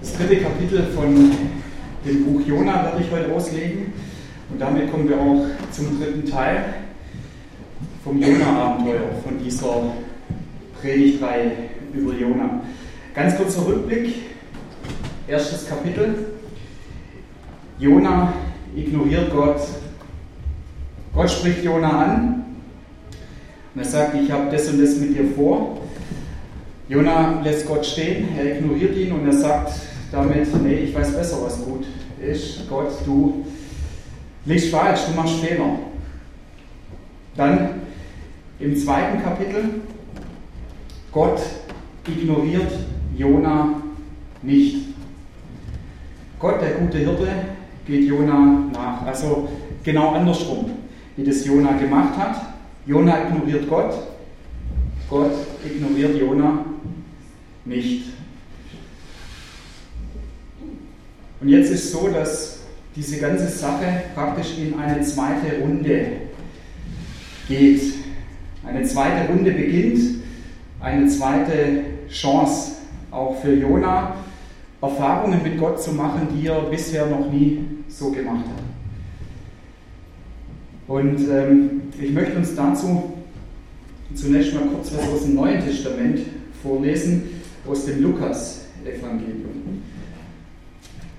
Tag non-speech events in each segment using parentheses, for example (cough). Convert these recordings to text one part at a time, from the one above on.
Das dritte Kapitel von dem Buch Jona werde ich heute auslegen. Und damit kommen wir auch zum dritten Teil vom Jona-Abenteuer, von dieser Predigtreihe über Jona. Ganz kurzer Rückblick. Erstes Kapitel. Jona ignoriert Gott. Gott spricht Jona an und er sagt, ich habe das und das mit dir vor. Jona lässt Gott stehen, er ignoriert ihn und er sagt damit, nee, ich weiß besser, was gut ist. Gott, du liegst falsch, du machst Fehler. Dann im zweiten Kapitel, Gott ignoriert Jona nicht. Gott, der gute Hirte, geht Jona nach. Also genau andersrum, wie das Jona gemacht hat. Jona ignoriert Gott, Gott ignoriert Jona nicht. Und jetzt ist so, dass diese ganze Sache praktisch in eine zweite Runde geht. Eine zweite Runde beginnt, eine zweite Chance auch für Jona, Erfahrungen mit Gott zu machen, die er bisher noch nie so gemacht hat. Und ähm, ich möchte uns dazu zunächst mal kurz was aus dem Neuen Testament vorlesen, aus dem Lukas-Evangelium.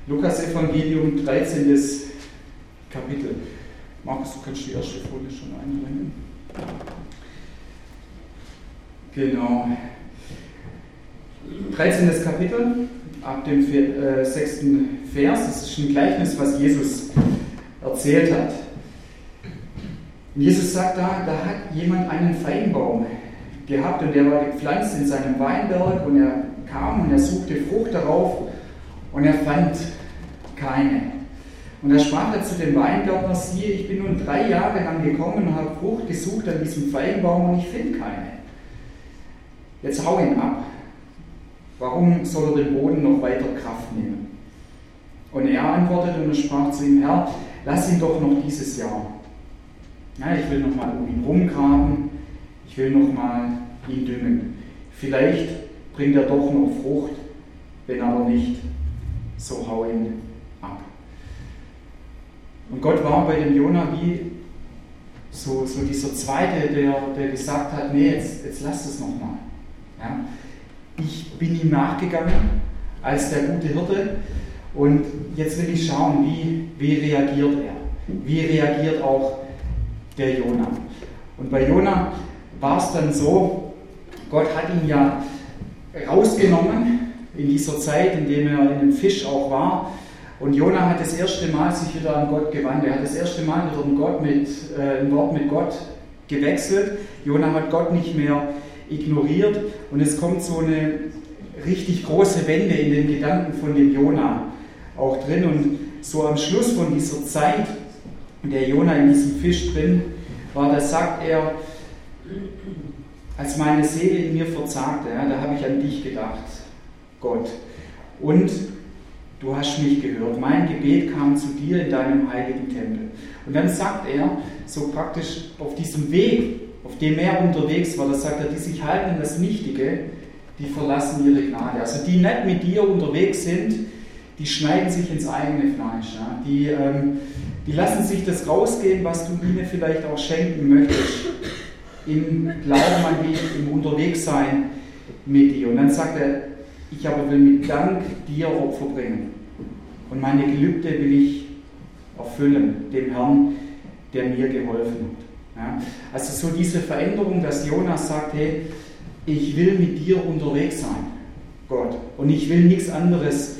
Lukas-Evangelium, 13. Kapitel. Markus, du kannst die erste Folie schon einbringen. Genau. 13. Kapitel, ab dem 6. Äh, Vers. Das ist ein Gleichnis, was Jesus erzählt hat. Jesus sagt da, da hat jemand einen Feigenbaum gehabt und der war gepflanzt in seinem Weinberg und er kam und er suchte Frucht darauf und er fand keine. Und da sprach er zu dem Weingärtner, siehe, ich bin nun drei Jahre lang gekommen und habe Frucht gesucht an diesem Feigenbaum und ich finde keine. Jetzt hau ihn ab. Warum soll er den Boden noch weiter Kraft nehmen? Und er antwortete und sprach zu ihm, Herr, lass ihn doch noch dieses Jahr. Ja, ich will noch mal um ihn rumgraben, ich will noch mal ihn düngen. Vielleicht bringt er doch noch Frucht, wenn aber nicht, so hau ihn ab. Und Gott war bei dem Jona wie so, so dieser Zweite, der, der gesagt hat, nee, jetzt, jetzt lass es nochmal. Ja? Ich bin ihm nachgegangen als der gute Hirte und jetzt will ich schauen, wie, wie reagiert er. Wie reagiert auch der Jona. Und bei Jona war es dann so, Gott hat ihn ja rausgenommen in dieser Zeit, in dem er in dem Fisch auch war. Und Jona hat das erste Mal sich wieder an Gott gewandt. Er hat das erste Mal wieder ein, Gott mit, äh, ein Wort mit Gott gewechselt. Jona hat Gott nicht mehr ignoriert. Und es kommt so eine richtig große Wende in den Gedanken von dem Jona auch drin. Und so am Schluss von dieser Zeit der Jona in diesem Fisch drin war, da sagt er, als meine Seele in mir verzagte, ja, da habe ich an dich gedacht, Gott. Und du hast mich gehört. Mein Gebet kam zu dir in deinem heiligen Tempel. Und dann sagt er, so praktisch auf diesem Weg, auf dem er unterwegs war, da sagt er, die sich halten an das Nichtige, die verlassen ihre Gnade. Also die nicht mit dir unterwegs sind, die schneiden sich ins eigene Fleisch. Ja. Die ähm, die lassen sich das rausgehen, was du ihnen vielleicht auch schenken möchtest. Im Glauben an dich, im Unterwegssein mit dir. Und dann sagt er, ich aber will mit Dank dir Opfer bringen. Und meine Gelübde will ich erfüllen, dem Herrn, der mir geholfen hat. Ja? Also so diese Veränderung, dass Jonas sagt, hey, ich will mit dir unterwegs sein, Gott. Und ich will nichts anderes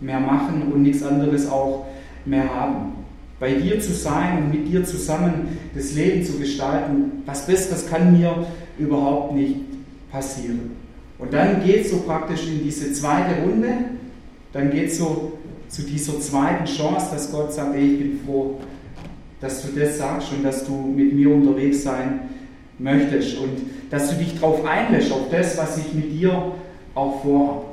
mehr machen und nichts anderes auch mehr haben bei dir zu sein und mit dir zusammen das Leben zu gestalten, was Besseres kann mir überhaupt nicht passieren. Und dann geht es so praktisch in diese zweite Runde, dann geht es so zu dieser zweiten Chance, dass Gott sagt, ey, ich bin froh, dass du das sagst und dass du mit mir unterwegs sein möchtest und dass du dich darauf einlässt, auf das, was ich mit dir auch vorhabe.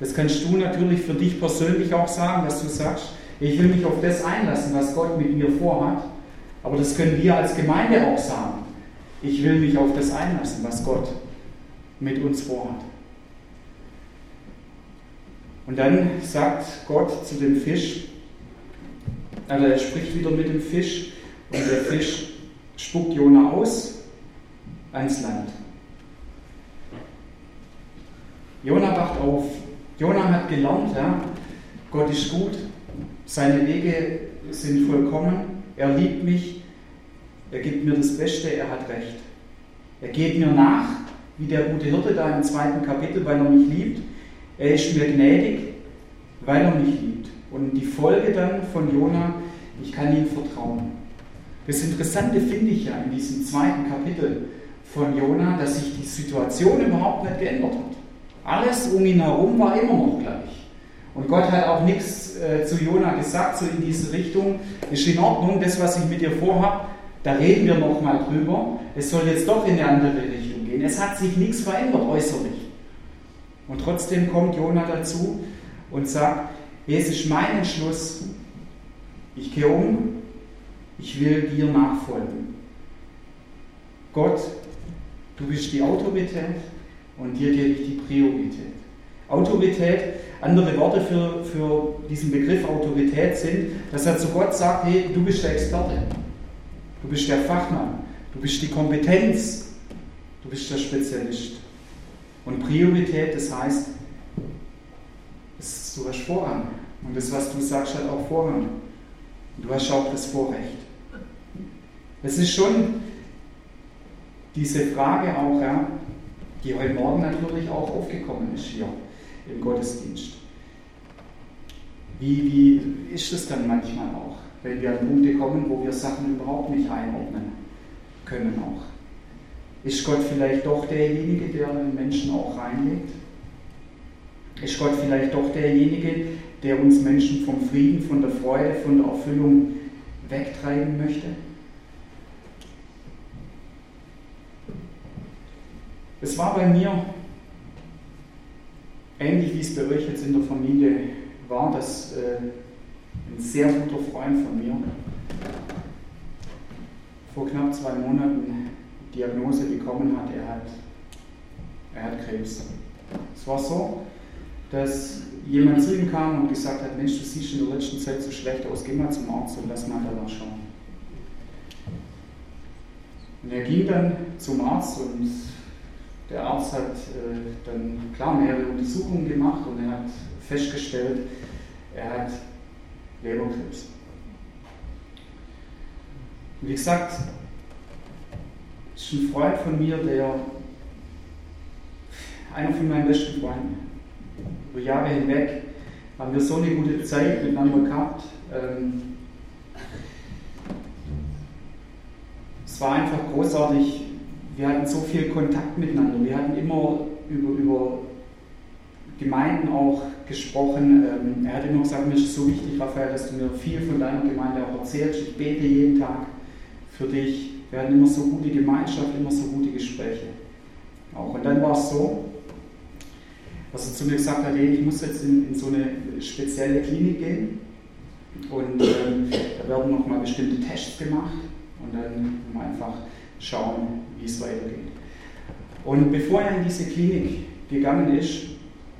Das kannst du natürlich für dich persönlich auch sagen, dass du sagst, ich will mich auf das einlassen, was Gott mit mir vorhat. Aber das können wir als Gemeinde auch sagen. Ich will mich auf das einlassen, was Gott mit uns vorhat. Und dann sagt Gott zu dem Fisch, also er spricht wieder mit dem Fisch und der Fisch spuckt Jona aus ans Land. Jona wacht auf. Jona hat gelernt, ja, Gott ist gut, seine Wege sind vollkommen, er liebt mich, er gibt mir das Beste, er hat recht. Er geht mir nach, wie der gute Hirte da im zweiten Kapitel, weil er mich liebt. Er ist mir gnädig, weil er mich liebt. Und die Folge dann von Jona, ich kann ihm vertrauen. Das Interessante finde ich ja in diesem zweiten Kapitel von Jona, dass sich die Situation überhaupt nicht geändert hat. Alles um ihn herum war immer noch gleich. Und Gott hat auch nichts äh, zu Jona gesagt, so in diese Richtung. Ist in Ordnung, das, was ich mit dir vorhabe, da reden wir nochmal drüber. Es soll jetzt doch in eine andere Richtung gehen. Es hat sich nichts verändert äußerlich. Und trotzdem kommt Jona dazu und sagt, es ist mein Entschluss, ich gehe um, ich will dir nachfolgen. Gott, du bist die Autorität und dir gebe ich die Priorität. Autorität, andere Worte für, für diesen Begriff Autorität sind, dass er zu Gott sagt, hey, du bist der Experte, du bist der Fachmann, du bist die Kompetenz, du bist der Spezialist. Und Priorität, das heißt, du hast Vorrang. Und das, was du sagst, hat auch Vorrang. Und du hast auch das Vorrecht. Es ist schon diese Frage auch, ja, die heute Morgen natürlich auch aufgekommen ist hier im Gottesdienst. Wie, wie ist es dann manchmal auch, wenn wir an Punkte kommen, wo wir Sachen überhaupt nicht einordnen können auch? Ist Gott vielleicht doch derjenige, der den Menschen auch reinlegt? Ist Gott vielleicht doch derjenige, der uns Menschen vom Frieden, von der Freude, von der Erfüllung wegtreiben möchte? Es war bei mir ähnlich wie es bei euch jetzt in der Familie war, dass äh, ein sehr guter Freund von mir vor knapp zwei Monaten Diagnose bekommen hat, er hat, er hat Krebs. Es war so, dass jemand zu ihm kam und gesagt hat, Mensch, du siehst in der letzten Zeit so schlecht aus, geh mal zum Arzt und lass mal da schauen. Und er ging dann zum Arzt und der Arzt hat äh, dann klar mehrere Untersuchungen gemacht und er hat festgestellt, er hat Leberkrebs. Wie gesagt, ist ein Freund von mir, der einer von meinen besten Freunden. Über Jahre hinweg haben wir so eine gute Zeit miteinander gehabt. Ähm, es war einfach großartig, wir hatten so viel Kontakt miteinander. Wir hatten immer über, über Gemeinden auch gesprochen. Ähm, er hat immer gesagt, mir ist so wichtig, Raphael, dass du mir viel von deiner Gemeinde auch erzählst. Ich bete jeden Tag für dich. Wir hatten immer so gute Gemeinschaft, immer so gute Gespräche. Auch. Und dann war es so, dass er zu mir gesagt hat, hey, ich muss jetzt in, in so eine spezielle Klinik gehen und ähm, da werden nochmal bestimmte Tests gemacht und dann einfach schauen, wie es weitergeht. Und bevor er in diese Klinik gegangen ist,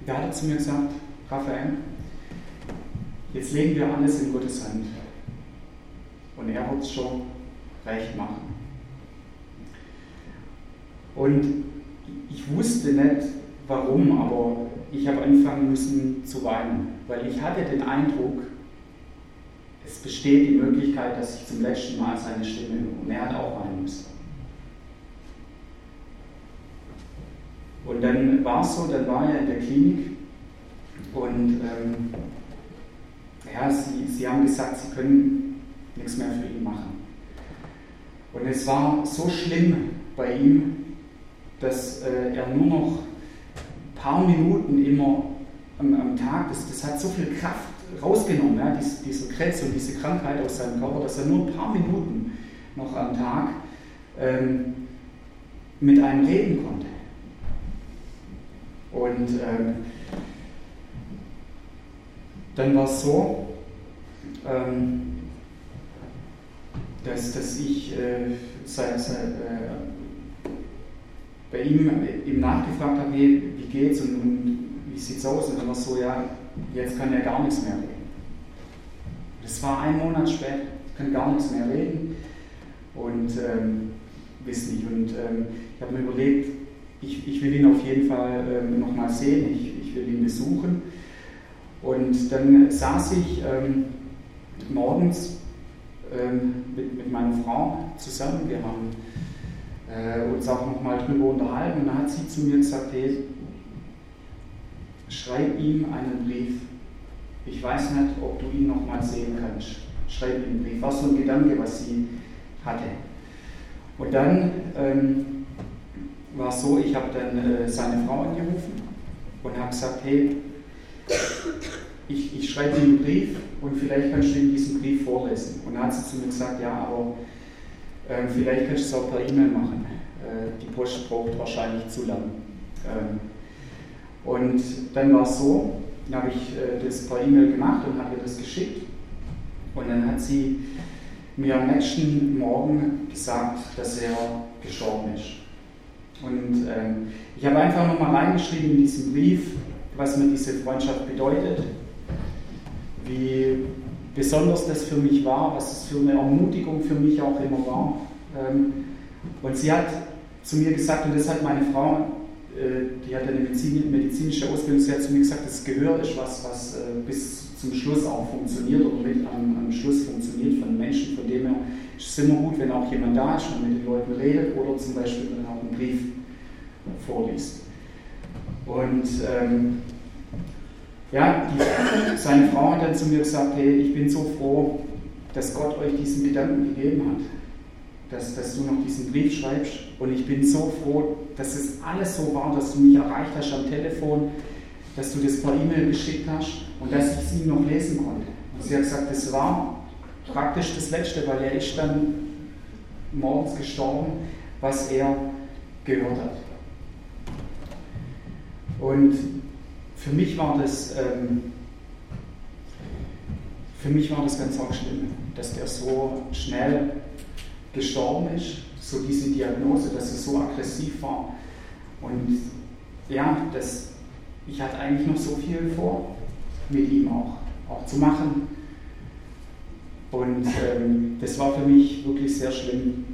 da hat er zu mir gesagt, Raphael, jetzt legen wir alles in Gottes Hand. Und er wird es schon recht machen. Und ich wusste nicht, warum, aber ich habe anfangen müssen zu weinen, weil ich hatte den Eindruck, es besteht die Möglichkeit, dass ich zum letzten Mal seine Stimme höre. Und er hat auch weinen müssen. Und dann war es so, dann war er in der Klinik und ähm, ja, sie, sie haben gesagt, sie können nichts mehr für ihn machen. Und es war so schlimm bei ihm, dass äh, er nur noch ein paar Minuten immer am, am Tag, das, das, hat so viel Kraft rausgenommen, ja, dies, dieser Krebs und diese Krankheit aus seinem Körper, dass er nur ein paar Minuten noch am Tag ähm, mit einem reden konnte. Und ähm, dann war es so, ähm, dass, dass ich äh, seit, seit, äh, bei ihm, ihm nachgefragt habe, hey, wie geht's und, und wie wie sieht es aus? Und dann war so, ja, jetzt kann er gar nichts mehr reden. Das war ein Monat später, kann gar nichts mehr reden und ähm, weiß nicht. Und ähm, ich habe mir überlegt, ich, ich will ihn auf jeden Fall ähm, nochmal sehen, ich, ich will ihn besuchen. Und dann saß ich ähm, morgens ähm, mit, mit meiner Frau zusammen. Wir haben äh, uns auch nochmal drüber unterhalten und dann hat sie zu mir gesagt, hey, schreib ihm einen Brief. Ich weiß nicht, ob du ihn nochmal sehen kannst. Schreib ihm einen Brief. War so ein Gedanke, was sie hatte. Und dann ähm, war es so, ich habe dann äh, seine Frau angerufen und habe gesagt, hey, ich, ich schreibe dir einen Brief und vielleicht kannst du ihm diesen Brief vorlesen. Und dann hat sie zu mir gesagt, ja, aber äh, vielleicht kannst du es auch per E-Mail machen. Äh, die Post braucht wahrscheinlich zu lang. Ähm, und dann war es so, dann habe ich äh, das per E-Mail gemacht und habe ihr das geschickt. Und dann hat sie mir am nächsten Morgen gesagt, dass er gestorben ist. Und ähm, ich habe einfach nochmal reingeschrieben in diesen Brief, was mir diese Freundschaft bedeutet, wie besonders das für mich war, was es für eine Ermutigung für mich auch immer war. Ähm, und sie hat zu mir gesagt, und das hat meine Frau, äh, die hat eine medizinische Ausbildung, sie hat zu mir gesagt, das Gehör ist was, was äh, bis zum Schluss auch funktioniert oder mit am, am Schluss funktioniert von Menschen, von dem her ist es immer gut, wenn auch jemand da ist und mit den Leuten redet oder zum Beispiel dann auch einen Brief vorliest. Und ähm, ja, die, seine Frau hat dann zu mir gesagt, hey, ich bin so froh, dass Gott euch diesen Gedanken gegeben hat, dass, dass du noch diesen Brief schreibst. Und ich bin so froh, dass es alles so war, dass du mich erreicht hast am Telefon, dass du das per E-Mail geschickt hast und dass ich es ihm noch lesen konnte. Und sie hat gesagt, das war praktisch das Letzte, weil er ist dann morgens gestorben, was er gehört hat. Und für mich war das, ähm, für mich war das ganz arg schlimm, dass der so schnell gestorben ist, so diese Diagnose, dass er so aggressiv war. Und ja, das, ich hatte eigentlich noch so viel vor, mit ihm auch, auch zu machen. Und ähm, das war für mich wirklich sehr schlimm,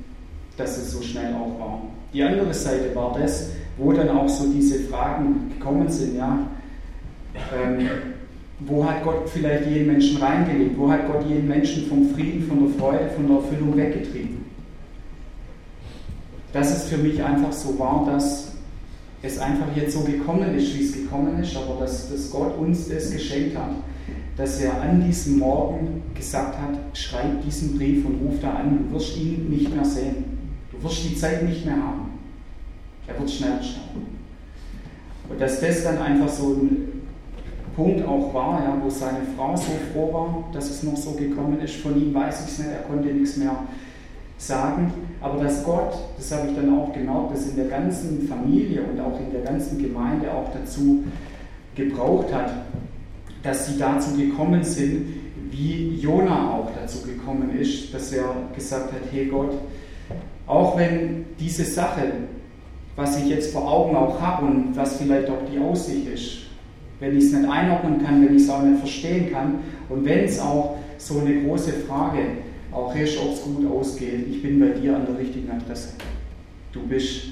dass es so schnell auch war. Die andere Seite war das, wo dann auch so diese Fragen gekommen sind, ja, ähm, wo hat Gott vielleicht jeden Menschen reingelegt? Wo hat Gott jeden Menschen vom Frieden, von der Freude, von der Erfüllung weggetrieben? Dass es für mich einfach so war, dass es einfach jetzt so gekommen ist, wie es gekommen ist, aber dass, dass Gott uns das geschenkt hat, dass er an diesem Morgen gesagt hat, schreib diesen Brief und ruf da an, du wirst ihn nicht mehr sehen. Du wirst die Zeit nicht mehr haben. Er wird schnell sterben. Und dass das dann einfach so ein Punkt auch war, ja, wo seine Frau so froh war, dass es noch so gekommen ist. Von ihm weiß ich es nicht, er konnte nichts mehr sagen. Aber dass Gott, das habe ich dann auch gemerkt, das in der ganzen Familie und auch in der ganzen Gemeinde auch dazu gebraucht hat, dass sie dazu gekommen sind, wie Jona auch dazu gekommen ist, dass er gesagt hat, hey Gott, auch wenn diese Sache, was ich jetzt vor Augen auch habe und was vielleicht auch die Aussicht ist, wenn ich es nicht einordnen kann, wenn ich es auch nicht verstehen kann und wenn es auch so eine große Frage auch ist, ob es gut ausgeht, ich bin bei dir an der richtigen Adresse. Du bist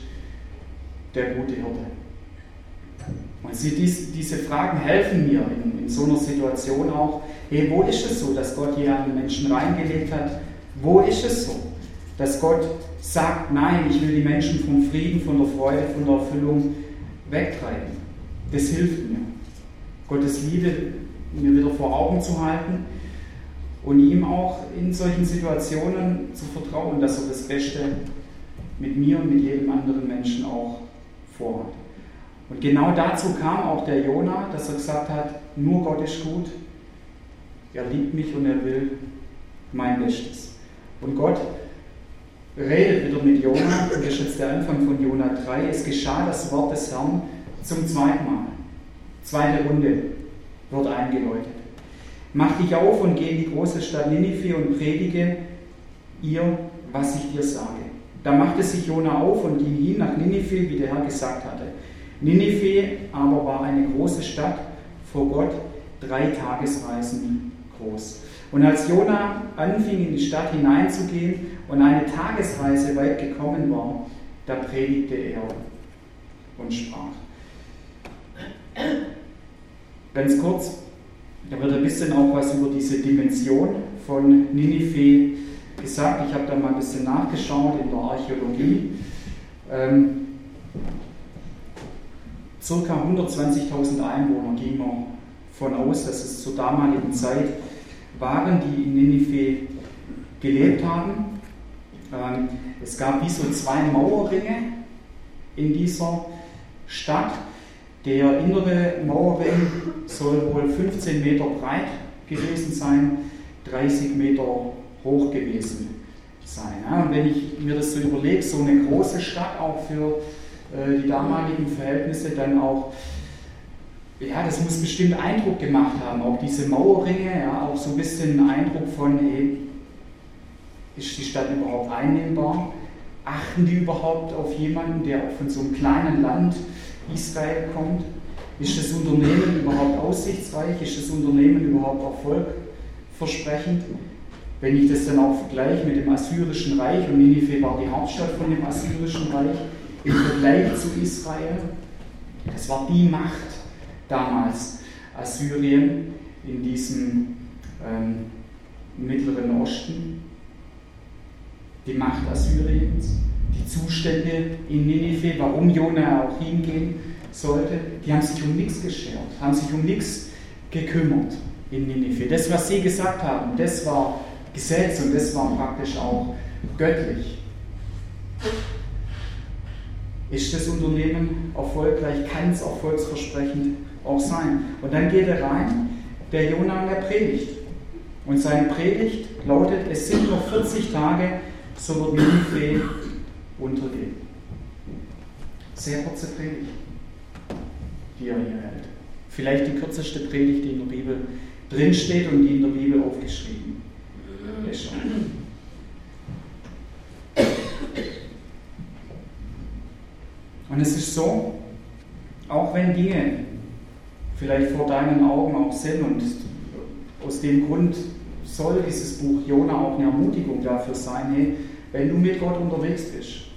der gute Hirte. Und sie, dies, diese Fragen helfen mir in, in, so einer Situation auch, hey, wo ist es so, dass Gott hier einen Menschen reingelegt hat? Wo ist es so, dass Gott sagt, nein, ich will die Menschen vom Frieden, von der Freude, von der Erfüllung wegtreiben? Das hilft mir. Gottes Liebe mir wieder vor Augen zu halten und ihm auch in solchen Situationen zu vertrauen, dass er das Beste mit mir und mit jedem anderen Menschen auch vorhat. Und genau dazu kam auch der Jona, dass er gesagt hat, nur Gott ist gut, er liebt mich und er will mein Bestes. Und Gott redet wieder mit Jona, und das ist jetzt der Anfang von Jona 3, es geschah das Wort des Herrn zum zweiten Mal. Zweite Runde wird eingeläutet. Mach dich auf und geh in die große Stadt Ninive und predige ihr, was ich dir sage. Da machte sich Jona auf und ging hin nach Ninive, wie der Herr gesagt hatte. Ninive aber war eine große Stadt vor Gott, drei Tagesreisen groß. Und als Jona anfing, in die Stadt hineinzugehen und eine Tagesreise weit gekommen war, da predigte er und sprach. Ganz kurz, da wird ein bisschen auch was über diese Dimension von Ninive gesagt. Ich habe da mal ein bisschen nachgeschaut in der Archäologie. Ähm, circa 120.000 Einwohner ging man von aus, dass es zur damaligen Zeit waren, die in Ninive gelebt haben. Ähm, es gab wie so zwei Mauerringe in dieser Stadt. Der innere Mauerring soll wohl 15 Meter breit gewesen sein, 30 Meter hoch gewesen sein. Ja, und wenn ich mir das so überlege, so eine große Stadt auch für äh, die damaligen Verhältnisse, dann auch, ja, das muss bestimmt Eindruck gemacht haben, auch diese Mauerringe, ja, auch so ein bisschen Eindruck von, hey, ist die Stadt überhaupt einnehmbar? Achten die überhaupt auf jemanden, der auch von so einem kleinen Land Israel kommt? Ist das Unternehmen überhaupt aussichtsreich? Ist das Unternehmen überhaupt erfolgversprechend? Wenn ich das dann auch vergleiche mit dem Assyrischen Reich, und Ninive war die Hauptstadt von dem Assyrischen Reich, im Vergleich zu Israel, das war die Macht damals, Assyrien in diesem ähm, Mittleren Osten, die Macht Assyriens, die Zustände in Ninive, warum Jona auch hingehen sollte, die haben sich um nichts geschert, haben sich um nichts gekümmert in Ninive. Das, was sie gesagt haben, das war Gesetz und das war praktisch auch göttlich. Ist das Unternehmen erfolgreich? Kann es erfolgsversprechend auch sein? Und dann geht er rein, der Jonah, der predigt. Und seine Predigt lautet: Es sind noch 40 Tage, so wird Ninive untergehen. Sehr kurze Predigt, die er hier hält. Vielleicht die kürzeste Predigt, die in der Bibel drinsteht und die in der Bibel aufgeschrieben ist. Und es ist so, auch wenn Dinge vielleicht vor deinen Augen auch sind und aus dem Grund soll dieses Buch Jona auch eine Ermutigung dafür sein, hey, wenn du mit Gott unterwegs bist,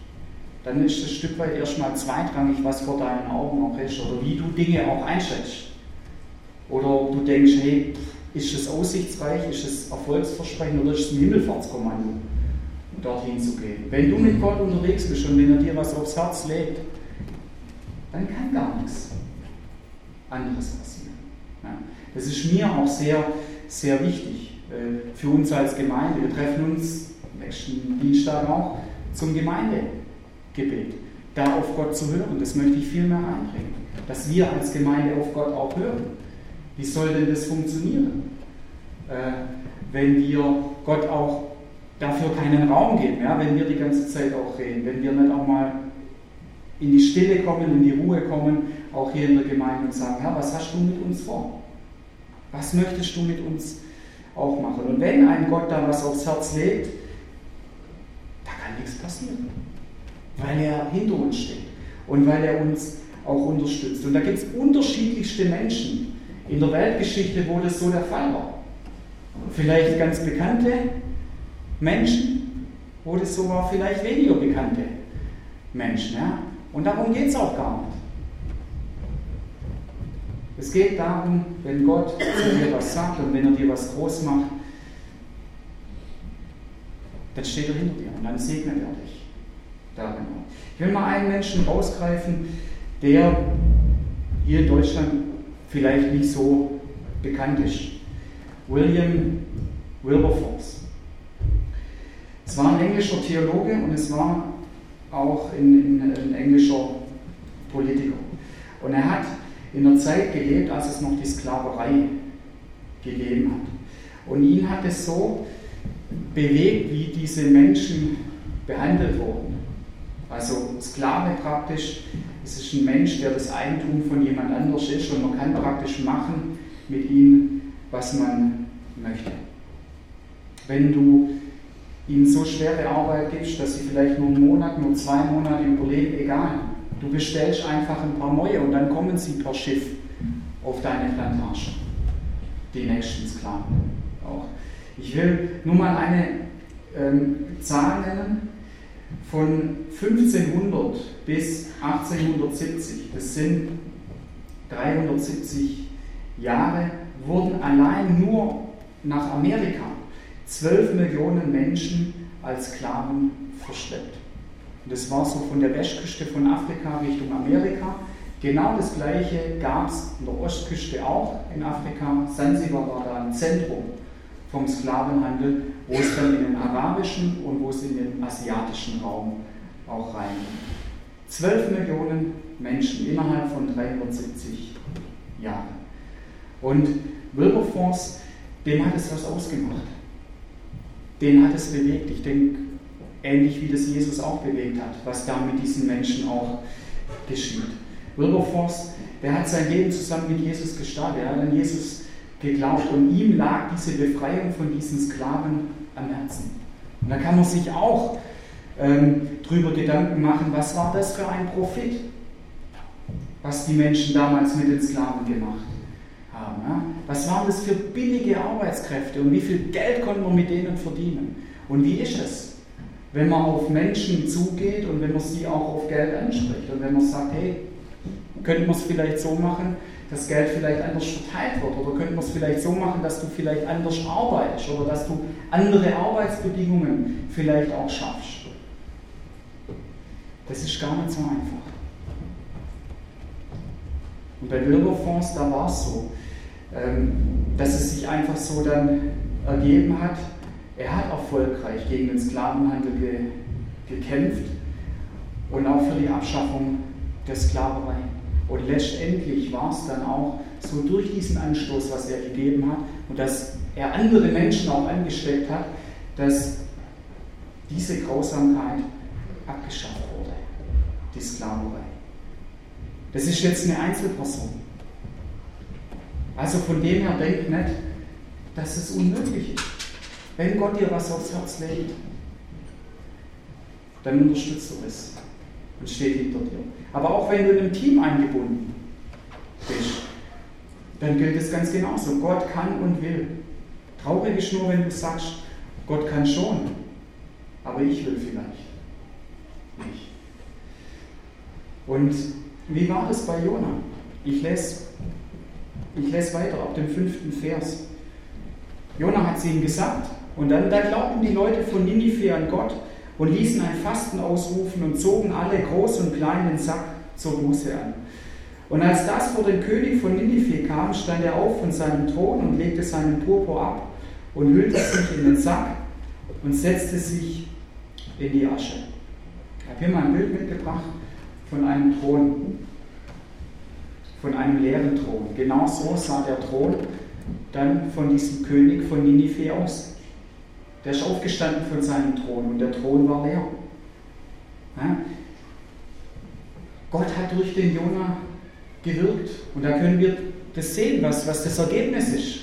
dann ist ein Stück weit erstmal zweitrangig, was vor deinen Augen auch ist oder wie du Dinge auch einschätzt. Oder du denkst, hey, ist es aussichtsreich, ist es erfolgsversprechend oder ist es ein Himmelfahrtskommando, dorthin zu gehen? Wenn du mit Gott unterwegs bist und wenn er dir was aufs Herz legt, dann kann gar nichts anderes passieren. Ja. Das ist mir auch sehr, sehr wichtig äh, für uns als Gemeinde. Wir treffen uns nächsten Dienstag auch zum Gemeindegebet. Da auf Gott zu hören, das möchte ich viel mehr einbringen. Dass wir als Gemeinde auf Gott auch hören wie soll denn das funktionieren, äh, wenn wir Gott auch dafür keinen Raum geben, ja? wenn wir die ganze Zeit auch reden, wenn wir nicht auch mal in die Stille kommen, in die Ruhe kommen, auch hier in der Gemeinde und sagen, Herr, was hast du mit uns vor? Was möchtest du mit uns auch machen? Und wenn ein Gott da was aufs Herz legt, da kann nichts passieren, weil er hinter uns steht und weil er uns auch unterstützt. Und da gibt es unterschiedlichste Menschen, in der Weltgeschichte, wo das so der Fall war. Vielleicht ganz bekannte Menschen, wo das so war, vielleicht weniger bekannte Menschen. Ja? Und darum geht es auch gar nicht. Es geht darum, wenn Gott zu dir was sagt und wenn er dir was groß macht, dann steht er hinter dir und dann segnet er dich darin. Ich will mal einen Menschen rausgreifen, der hier in Deutschland vielleicht nicht so bekannt ist. William Wilberforce. Es war ein englischer Theologe und es war auch ein englischer Politiker. Und er hat in der Zeit gelebt, als es noch die Sklaverei gegeben hat. Und ihn hat es so bewegt, wie diese Menschen behandelt wurden. Also Sklave praktisch es ist ein Mensch, der das Eigentum von jemand anders ist und man kann praktisch machen mit ihm, was man möchte. Wenn du ihnen so schwere Arbeit gibst, dass sie vielleicht nur einen Monat, nur zwei Monate überleben, egal. Du bestellst einfach ein paar neue und dann kommen sie per Schiff auf deine Plantage. Die nächsten Sklaven auch. Ich will nur mal eine ähm, Zahl nennen. Von 1500 bis 1870, das sind 370 Jahre, wurden allein nur nach Amerika 12 Millionen Menschen als Sklaven verschleppt. Und das war so von der Westküste von Afrika Richtung Amerika. Genau das gleiche gab es in der Ostküste auch in Afrika. Sansibar war da ein Zentrum vom Sklavenhandel, wo es dann in den arabischen und wo es in den asiatischen Raum auch reinging. 12 Millionen Menschen innerhalb von 370 Jahren. Und Wilberforce, dem hat es was ausgemacht. Den hat es bewegt. Ich denke, ähnlich wie das Jesus auch bewegt hat, was da mit diesen Menschen auch geschieht. Wilberforce, der hat sein Leben zusammen mit Jesus gestartet. Er hat an Jesus geglaubt und ihm lag diese Befreiung von diesen Sklaven am Herzen. Und da kann man sich auch ähm, drüber Gedanken machen, was war das für ein Profit, was die Menschen damals mit den Sklaven gemacht haben. Ja? Was waren das für billige Arbeitskräfte und wie viel Geld konnten wir mit denen verdienen? Und wie ist es, wenn man auf Menschen zugeht und wenn man sie auch auf Geld anspricht und wenn man sagt, hey, könnten wir es vielleicht so machen, dass Geld vielleicht anders verteilt wird oder könnten wir es vielleicht so machen, dass du vielleicht anders arbeitest oder dass du andere Arbeitsbedingungen vielleicht auch schaffst. Das ist gar nicht so einfach. Und bei Wilberfonds, da war es so, ähm, dass es sich einfach so dann ergeben hat, er hat erfolgreich gegen den Sklavenhandel ge gekämpft und auch für die Abschaffung der Sklaverei. Und letztendlich war es dann auch so durch diesen Anstoß, was er gegeben hat und dass er andere Menschen auch angesteckt hat, dass diese Grausamkeit abgeschafft wurde, die Sklaverei. Das ist jetzt eine Einzelperson. Also von dem her denkt nicht, dass es unmöglich ist. Wenn Gott dir was aufs Herz legt, dann unterstützt du es und steht hinter dir. Aber auch wenn du in einem Team eingebunden bist, dann gilt es ganz genauso. Gott kann und will. Traurig ist nur, wenn du sagst, Gott kann schon, aber ich will vielleicht nicht. Und wie war das bei Jona? Ich lese, ich lese weiter ab dem fünften Vers. Jona hat es ihnen gesagt und dann da glaubten die Leute von Ninive an Gott und ließen ein Fasten ausrufen und zogen alle groß und klein den Sack zur Buße an. Und als das vor den König von Ninive kam, stand er auf von seinem Thron und legte seinen Purpur ab und hüllte sich in den Sack und setzte sich in die Asche. Ich habe hier mal ein Bild mitgebracht von einem Thron, von einem leeren Thron. Genau so sah der Thron dann von diesem König von Ninive aus. Der ist aufgestanden von seinem Thron und der Thron war leer. Ja? Gott hat durch den Jona gewirkt und da können wir das sehen, was, was das Ergebnis ist.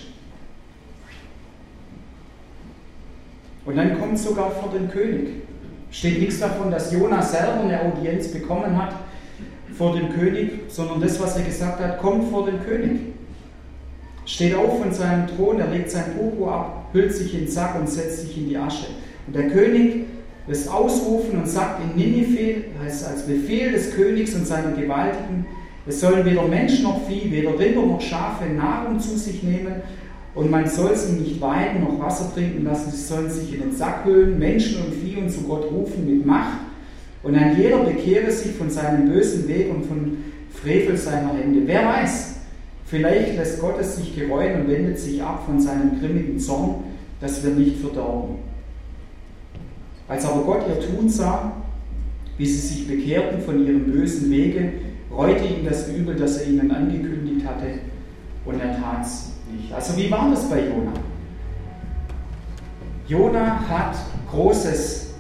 Und dann kommt sogar vor den König. Steht nichts davon, dass Jona selber eine Audienz bekommen hat vor dem König, sondern das, was er gesagt hat, kommt vor den König. Steht auf von seinem Thron, er legt sein Purpur ab, hüllt sich in den Sack und setzt sich in die Asche. Und der König lässt ausrufen und sagt in Ninive, heißt als Befehl des Königs und seiner Gewaltigen, es sollen weder Mensch noch Vieh, weder Rinder noch Schafe Nahrung zu sich nehmen und man soll sie nicht weiden noch Wasser trinken lassen, sie sollen sich in den Sack hüllen, Menschen und Vieh und zu Gott rufen mit Macht und ein jeder bekehre sich von seinem bösen Weg und von Frevel seiner Hände. Wer weiß, vielleicht lässt Gott es sich gereuen und wendet sich ab von seinem grimmigen Zorn, dass wir nicht verdorben. Als aber Gott ihr Tun sah, wie sie sich bekehrten von ihrem bösen Wege, reute ihm das Übel, das er ihnen angekündigt hatte, und er tat es nicht. Also wie war das bei Jona? Jona hat Großes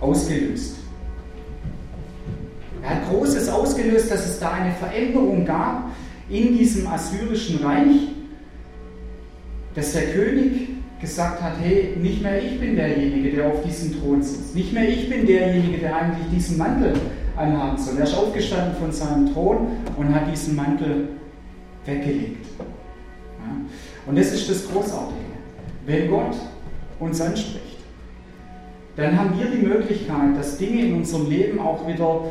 ausgelöst. Er hat Großes ausgelöst, dass es da eine Veränderung gab in diesem assyrischen Reich, dass der König gesagt hat, hey, nicht mehr ich bin derjenige, der auf diesem Thron sitzt, nicht mehr ich bin derjenige, der eigentlich diesen Mantel anhaben soll. Er ist aufgestanden von seinem Thron und hat diesen Mantel weggelegt. Ja? Und das ist das Großartige. Wenn Gott uns anspricht, dann haben wir die Möglichkeit, dass Dinge in unserem Leben auch wieder,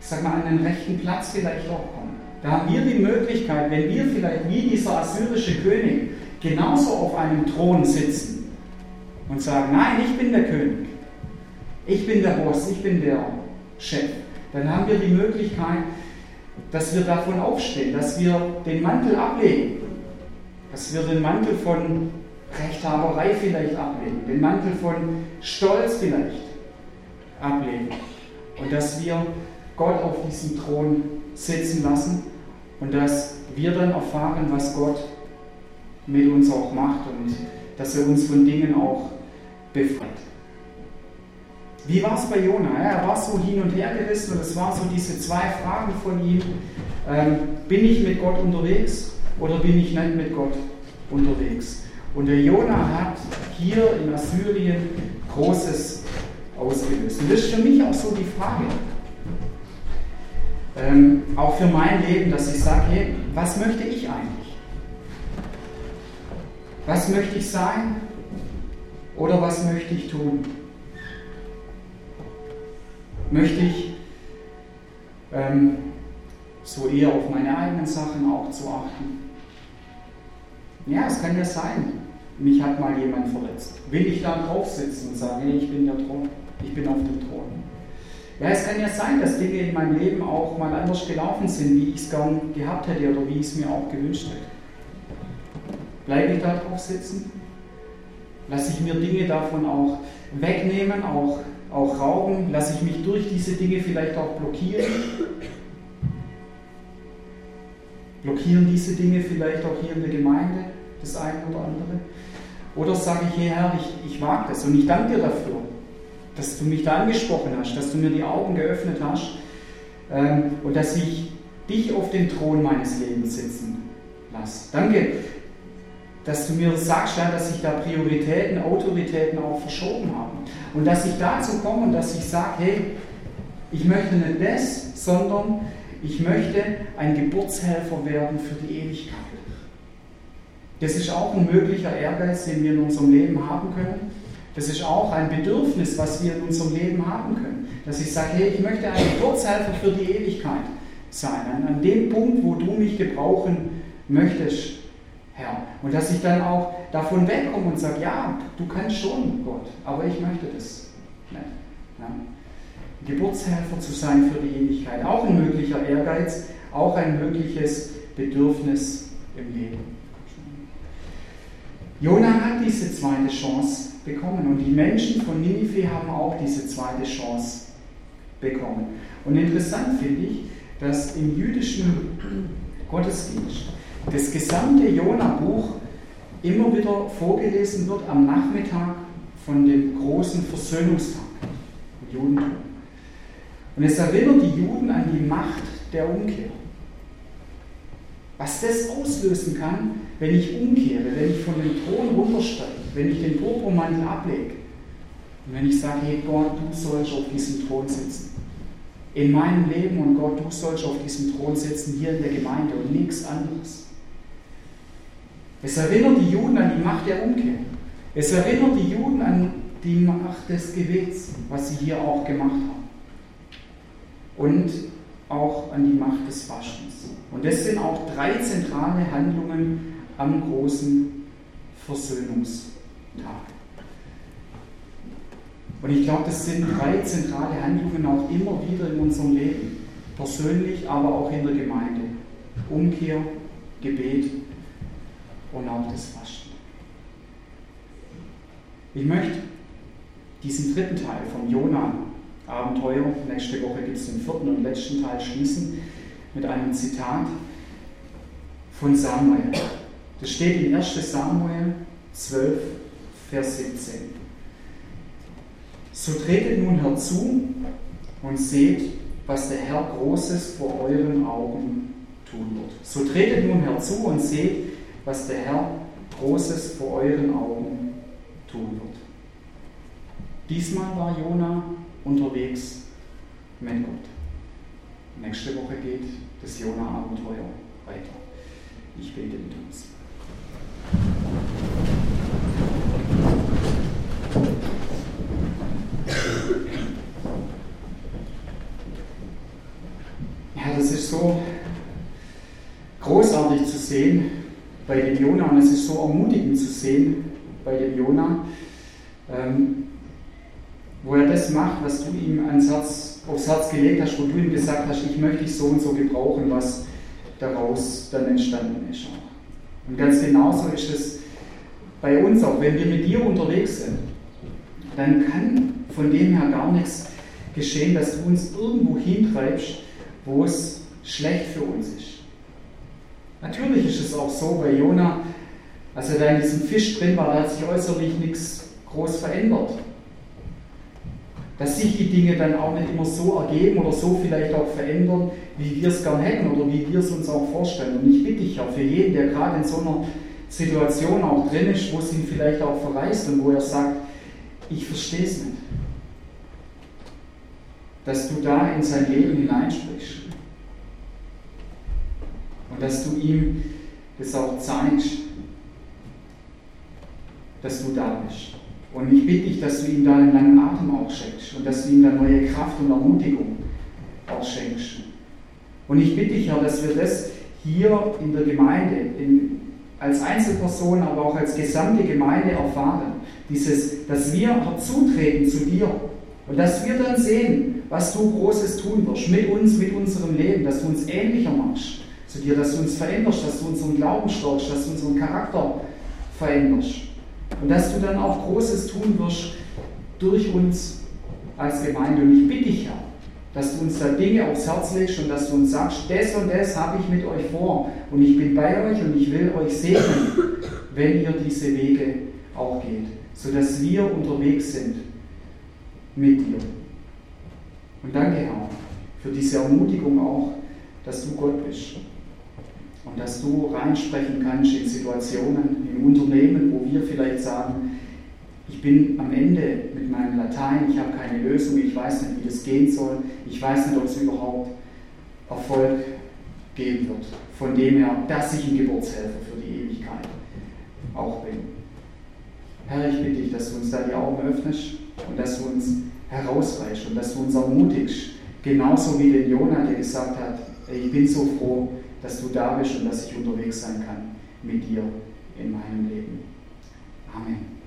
sag mal, an den rechten Platz vielleicht auch kommen. Da haben wir die Möglichkeit, wenn wir vielleicht wie dieser assyrische König genauso auf einem Thron sitzen und sagen, nein, ich bin der König, ich bin der Boss, ich bin der Chef, dann haben wir die Möglichkeit, dass wir davon aufstehen, dass wir den Mantel ablegen, dass wir den Mantel von Rechthaberei vielleicht ablegen, den Mantel von Stolz vielleicht ablegen und dass wir Gott auf diesem Thron sitzen lassen und dass wir dann erfahren, was Gott mit uns auch macht und dass er uns von Dingen auch befreit. Wie war es bei Jona? er war so hin und her gerissen und es waren so diese zwei Fragen von ihm. Ähm, bin ich mit Gott unterwegs oder bin ich nicht mit Gott unterwegs? Und der Jona hat hier in Assyrien Großes ausgelöst. Und das ist für mich auch so die Frage, ähm, auch für mein Leben, dass ich sage, hey, was möchte ich eigentlich? Was möchte ich sein oder was möchte ich tun? Möchte ich ähm, so eher auf meine eigenen Sachen auch zu achten? Ja, es kann ja sein, mich hat mal jemand verletzt. Will ich da drauf sitzen und sagen, hey, ich bin der Thron, ich bin auf dem Thron? Ja, es kann ja sein, dass Dinge in meinem Leben auch mal anders gelaufen sind, wie ich es gern gehabt hätte oder wie ich es mir auch gewünscht hätte. Bleibe ich da drauf sitzen? Lasse ich mir Dinge davon auch wegnehmen, auch, auch rauben? Lasse ich mich durch diese Dinge vielleicht auch blockieren? Blockieren diese Dinge vielleicht auch hier in der Gemeinde das eine oder andere? Oder sage ich, hey Herr, ich, ich wage das und ich danke dir dafür dass du mich da angesprochen hast, dass du mir die Augen geöffnet hast ähm, und dass ich dich auf den Thron meines Lebens sitzen lasse. Danke, dass du mir sagst, ja, dass sich da Prioritäten, Autoritäten auch verschoben haben. Und dass ich dazu komme und dass ich sage, hey, ich möchte nicht das, sondern ich möchte ein Geburtshelfer werden für die Ewigkeit. Das ist auch ein möglicher Ehrgeiz, den wir in unserem Leben haben können. Das ist auch ein Bedürfnis, was wir in unserem Leben haben können. Dass ich sage, hey, ich möchte ein Geburtshelfer für die Ewigkeit sein. An dem Punkt, wo du mich gebrauchen möchtest, Herr. Und dass ich dann auch davon wegkomme und sage, ja, du kannst schon, Gott, aber ich möchte das nicht. Ja. Geburtshelfer zu sein für die Ewigkeit. Auch ein möglicher Ehrgeiz, auch ein mögliches Bedürfnis im Leben. Jona hat diese zweite Chance bekommen. Und die Menschen von Ninive haben auch diese zweite Chance bekommen. Und interessant finde ich, dass im jüdischen (clears throat) Gottesdienst das gesamte Jona-Buch immer wieder vorgelesen wird am Nachmittag von dem großen Versöhnungstag im Judentum. Und es erinnert die Juden an die Macht der Umkehr. Was das auslösen kann, wenn ich umkehre, wenn ich von dem Thron runtersteige, wenn ich den Purpurmantel ablege und wenn ich sage, hey Gott, du sollst auf diesem Thron sitzen. In meinem Leben und Gott, du sollst auf diesem Thron sitzen, hier in der Gemeinde und nichts anderes. Es erinnert die Juden an die Macht der Umkehr. Es erinnert die Juden an die Macht des Gebets, was sie hier auch gemacht haben. Und auch an die Macht des Waschens. Und das sind auch drei zentrale Handlungen am großen Versöhnungstag. Und ich glaube, das sind drei zentrale Handlungen auch immer wieder in unserem Leben. Persönlich, aber auch in der Gemeinde. Umkehr, Gebet und auch das Fasten. Ich möchte diesen dritten Teil vom Jona-Abenteuer, nächste Woche gibt es den vierten und letzten Teil, schließen mit einem Zitat von Samuel. Das steht in 1 Samuel 12, Vers 17. So tretet nun herzu und seht, was der Herr Großes vor euren Augen tun wird. So tretet nun herzu und seht, was der Herr Großes vor euren Augen tun wird. Diesmal war Jona unterwegs mit Gott. Nächste Woche geht das Jona-Abenteuer weiter. Ich bete mit uns. Ja, das ist so großartig zu sehen bei dem Jona und es ist so ermutigend zu sehen bei dem Jona, ähm, wo er das macht, was du ihm ans Herz, aufs Herz gelegt hast, wo du ihm gesagt hast, ich möchte dich so und so gebrauchen, was daraus dann entstanden ist. Und ganz genauso ist es bei uns auch, wenn wir mit dir unterwegs sind, dann kann von dem her gar nichts geschehen, dass du uns irgendwo hintreibst, wo es schlecht für uns ist. Natürlich ist es auch so bei Jona, als er da in diesem Fisch drin war, da hat sich äußerlich nichts groß verändert. Dass sich die Dinge dann auch nicht immer so ergeben oder so vielleicht auch verändern, wie wir es gern hätten oder wie wir es uns auch vorstellen. Und ich bitte dich ja für jeden, der gerade in so einer Situation auch drin ist, wo es ihn vielleicht auch verreißt und wo er sagt, ich verstehe es nicht, dass du da in sein Leben hineinsprichst und dass du ihm das auch zeigst, dass du da bist. Und ich bitte dich, dass du ihm da einen langen Atem auch schenkst und dass du ihm da neue Kraft und Ermutigung auch schenkst. Und ich bitte dich, Herr, dass wir das hier in der Gemeinde, in, als Einzelperson, aber auch als gesamte Gemeinde erfahren. Dieses, dass wir herzutreten zu dir und dass wir dann sehen, was du Großes tun wirst mit uns, mit unserem Leben, dass du uns ähnlicher machst zu dir, dass du uns veränderst, dass du unseren Glauben stärkst, dass du unseren Charakter veränderst. Und dass du dann auch Großes tun wirst durch uns als Gemeinde. Und ich bitte dich, Herr, dass du uns da Dinge aufs Herz legst und dass du uns sagst, das und das habe ich mit euch vor. Und ich bin bei euch und ich will euch segnen, wenn ihr diese Wege auch geht, sodass wir unterwegs sind mit dir. Und danke, Herr, für diese Ermutigung auch, dass du Gott bist und dass du reinsprechen kannst in Situationen, in Unternehmen, wo wir vielleicht sagen, ich bin am Ende mit meinem Latein, ich habe keine Lösung, ich weiß nicht, wie das gehen soll, ich weiß nicht, ob es überhaupt Erfolg geben wird. Von dem her, dass ich ein Geburtshelfer für die Ewigkeit auch bin. Herr, ich bitte dich, dass du uns da die Augen öffnest und dass du uns herausreichst und dass du uns ermutigst, genauso wie den Jonah, der gesagt hat, ich bin so froh, dass du da bist und dass ich unterwegs sein kann mit dir in meinem Leben. Amen.